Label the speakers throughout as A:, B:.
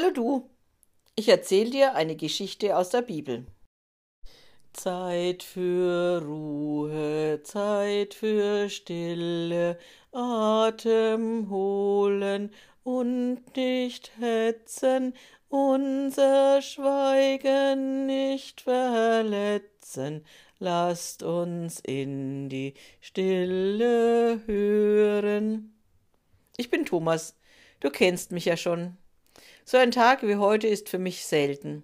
A: Hallo du, ich erzähle dir eine Geschichte aus der Bibel. Zeit für Ruhe, Zeit für Stille, Atem holen und nicht hetzen, unser Schweigen nicht verletzen, lasst uns in die Stille hören. Ich bin Thomas, du kennst mich ja schon. So ein Tag wie heute ist für mich selten.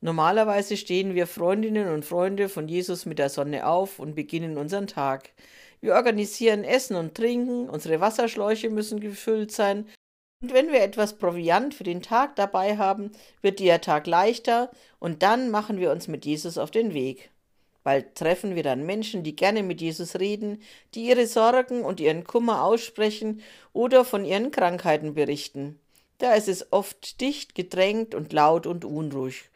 A: Normalerweise stehen wir Freundinnen und Freunde von Jesus mit der Sonne auf und beginnen unseren Tag. Wir organisieren Essen und Trinken, unsere Wasserschläuche müssen gefüllt sein, und wenn wir etwas Proviant für den Tag dabei haben, wird der Tag leichter, und dann machen wir uns mit Jesus auf den Weg. Bald treffen wir dann Menschen, die gerne mit Jesus reden, die ihre Sorgen und ihren Kummer aussprechen oder von ihren Krankheiten berichten. Da ist es oft dicht gedrängt und laut und unruhig.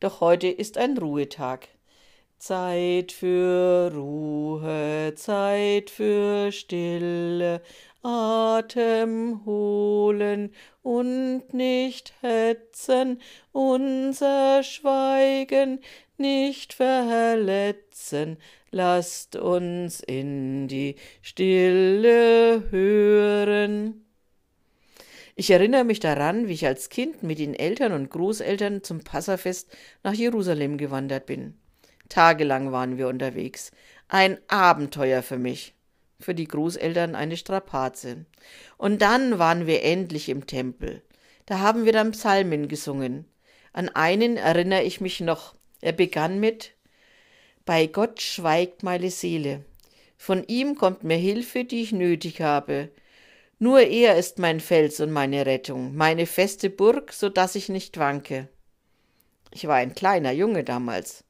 A: Doch heute ist ein Ruhetag. Zeit für Ruhe, Zeit für Stille, Atem holen und nicht hetzen, unser Schweigen nicht verletzen, lasst uns in die Stille hören. Ich erinnere mich daran, wie ich als Kind mit den Eltern und Großeltern zum Passafest nach Jerusalem gewandert bin. Tagelang waren wir unterwegs. Ein Abenteuer für mich. Für die Großeltern eine Strapaze. Und dann waren wir endlich im Tempel. Da haben wir dann Psalmen gesungen. An einen erinnere ich mich noch. Er begann mit Bei Gott schweigt meine Seele. Von ihm kommt mir Hilfe, die ich nötig habe. Nur er ist mein Fels und meine Rettung, meine feste Burg, so dass ich nicht wanke. Ich war ein kleiner Junge damals.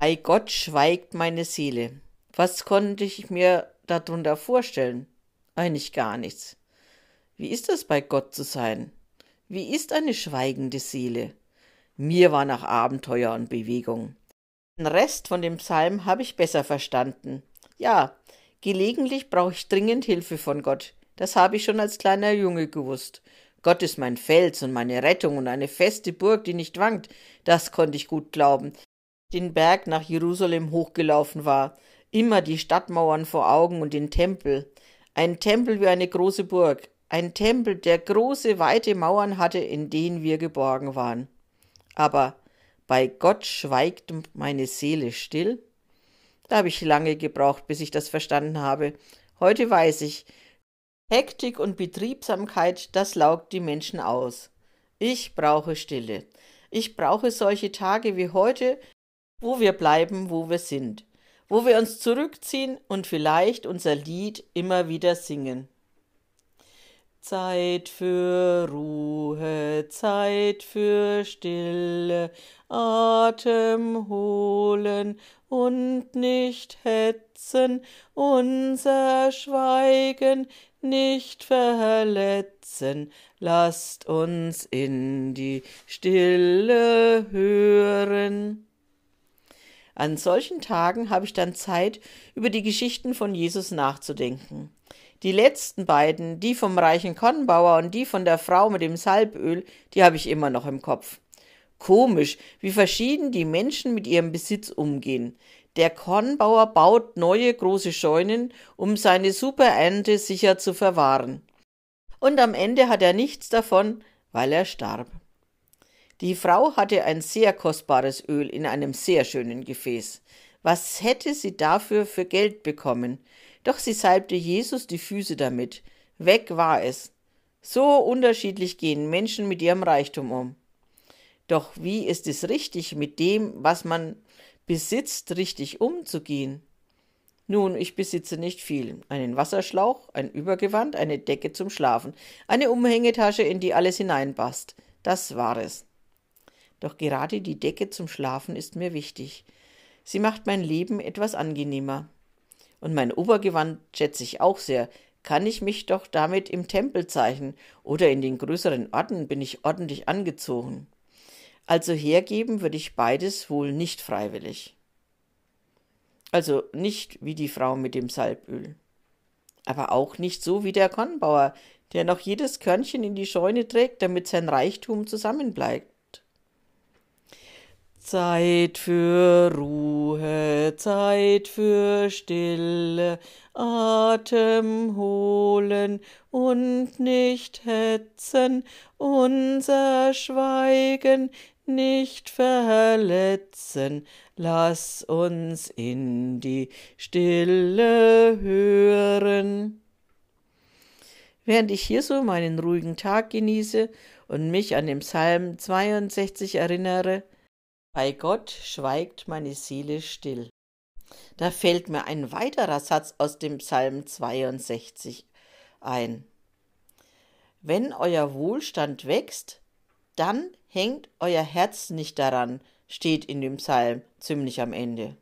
A: Bei Gott schweigt meine Seele. Was konnte ich mir darunter vorstellen? Eigentlich gar nichts. Wie ist es, bei Gott zu sein? Wie ist eine schweigende Seele? Mir war nach Abenteuer und Bewegung. Den Rest von dem Psalm habe ich besser verstanden. Ja, gelegentlich brauche ich dringend Hilfe von Gott. Das habe ich schon als kleiner Junge gewusst. Gott ist mein Fels und meine Rettung und eine feste Burg, die nicht wankt. Das konnte ich gut glauben. Den Berg nach Jerusalem hochgelaufen war, immer die Stadtmauern vor Augen und den Tempel. Ein Tempel wie eine große Burg, ein Tempel, der große, weite Mauern hatte, in denen wir geborgen waren. Aber bei Gott schweigt meine Seele still? Da habe ich lange gebraucht, bis ich das verstanden habe. Heute weiß ich, Hektik und Betriebsamkeit, das laugt die Menschen aus. Ich brauche Stille. Ich brauche solche Tage wie heute, wo wir bleiben, wo wir sind, wo wir uns zurückziehen und vielleicht unser Lied immer wieder singen. Zeit für Ruhe, Zeit für Stille, Atem holen und nicht hetzen, unser Schweigen nicht verletzen, lasst uns in die Stille hören. An solchen Tagen habe ich dann Zeit, über die Geschichten von Jesus nachzudenken. Die letzten beiden, die vom reichen Kornbauer und die von der Frau mit dem Salböl, die habe ich immer noch im Kopf. Komisch, wie verschieden die Menschen mit ihrem Besitz umgehen. Der Kornbauer baut neue große Scheunen, um seine Superernte sicher zu verwahren. Und am Ende hat er nichts davon, weil er starb. Die Frau hatte ein sehr kostbares Öl in einem sehr schönen Gefäß. Was hätte sie dafür für Geld bekommen? Doch sie salbte Jesus die Füße damit. Weg war es. So unterschiedlich gehen Menschen mit ihrem Reichtum um. Doch wie ist es richtig, mit dem, was man besitzt, richtig umzugehen? Nun, ich besitze nicht viel. Einen Wasserschlauch, ein Übergewand, eine Decke zum Schlafen, eine Umhängetasche, in die alles hineinpasst. Das war es. Doch gerade die Decke zum Schlafen ist mir wichtig. Sie macht mein Leben etwas angenehmer. Und mein Obergewand schätze ich auch sehr. Kann ich mich doch damit im Tempel zeichnen oder in den größeren Orten bin ich ordentlich angezogen. Also hergeben würde ich beides wohl nicht freiwillig. Also nicht wie die Frau mit dem Salböl. Aber auch nicht so wie der Kornbauer, der noch jedes Körnchen in die Scheune trägt, damit sein Reichtum zusammenbleibt. Zeit für Ruhe, Zeit für Stille, Atem holen und nicht hetzen, unser Schweigen nicht verletzen, lass uns in die Stille hören. Während ich hier so meinen ruhigen Tag genieße und mich an den Psalm 62 erinnere, bei Gott schweigt meine Seele still. Da fällt mir ein weiterer Satz aus dem Psalm 62 ein. Wenn euer Wohlstand wächst, dann hängt euer Herz nicht daran, steht in dem Psalm ziemlich am Ende.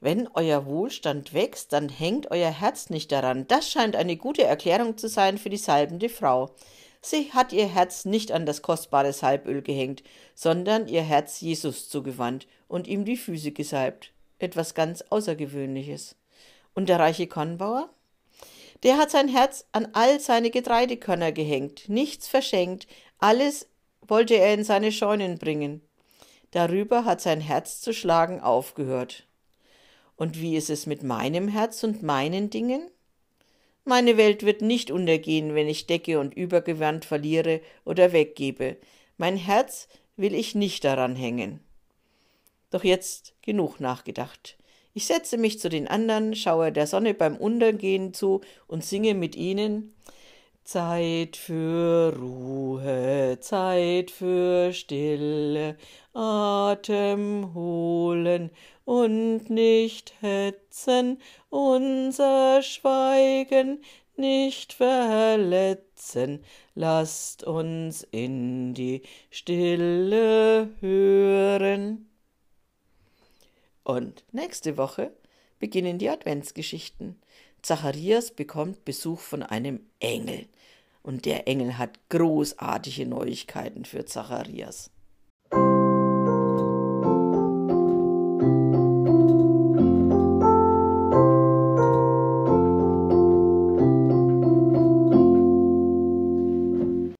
A: Wenn euer Wohlstand wächst, dann hängt euer Herz nicht daran. Das scheint eine gute Erklärung zu sein für die salbende Frau. Sie hat ihr Herz nicht an das kostbare Salböl gehängt, sondern ihr Herz Jesus zugewandt und ihm die Füße gesalbt. Etwas ganz Außergewöhnliches. Und der reiche Kornbauer? Der hat sein Herz an all seine Getreidekörner gehängt, nichts verschenkt, alles wollte er in seine Scheunen bringen. Darüber hat sein Herz zu schlagen aufgehört. Und wie ist es mit meinem Herz und meinen Dingen? Meine Welt wird nicht untergehen, wenn ich Decke und Übergewand verliere oder weggebe. Mein Herz will ich nicht daran hängen. Doch jetzt genug nachgedacht. Ich setze mich zu den anderen, schaue der Sonne beim Untergehen zu und singe mit ihnen Zeit für Ruhe, Zeit für Stille, Atem holen und nicht hetzen, unser Schweigen nicht verletzen, lasst uns in die Stille hören. Und nächste Woche beginnen die Adventsgeschichten. Zacharias bekommt Besuch von einem Engel. Und der Engel hat großartige Neuigkeiten für Zacharias.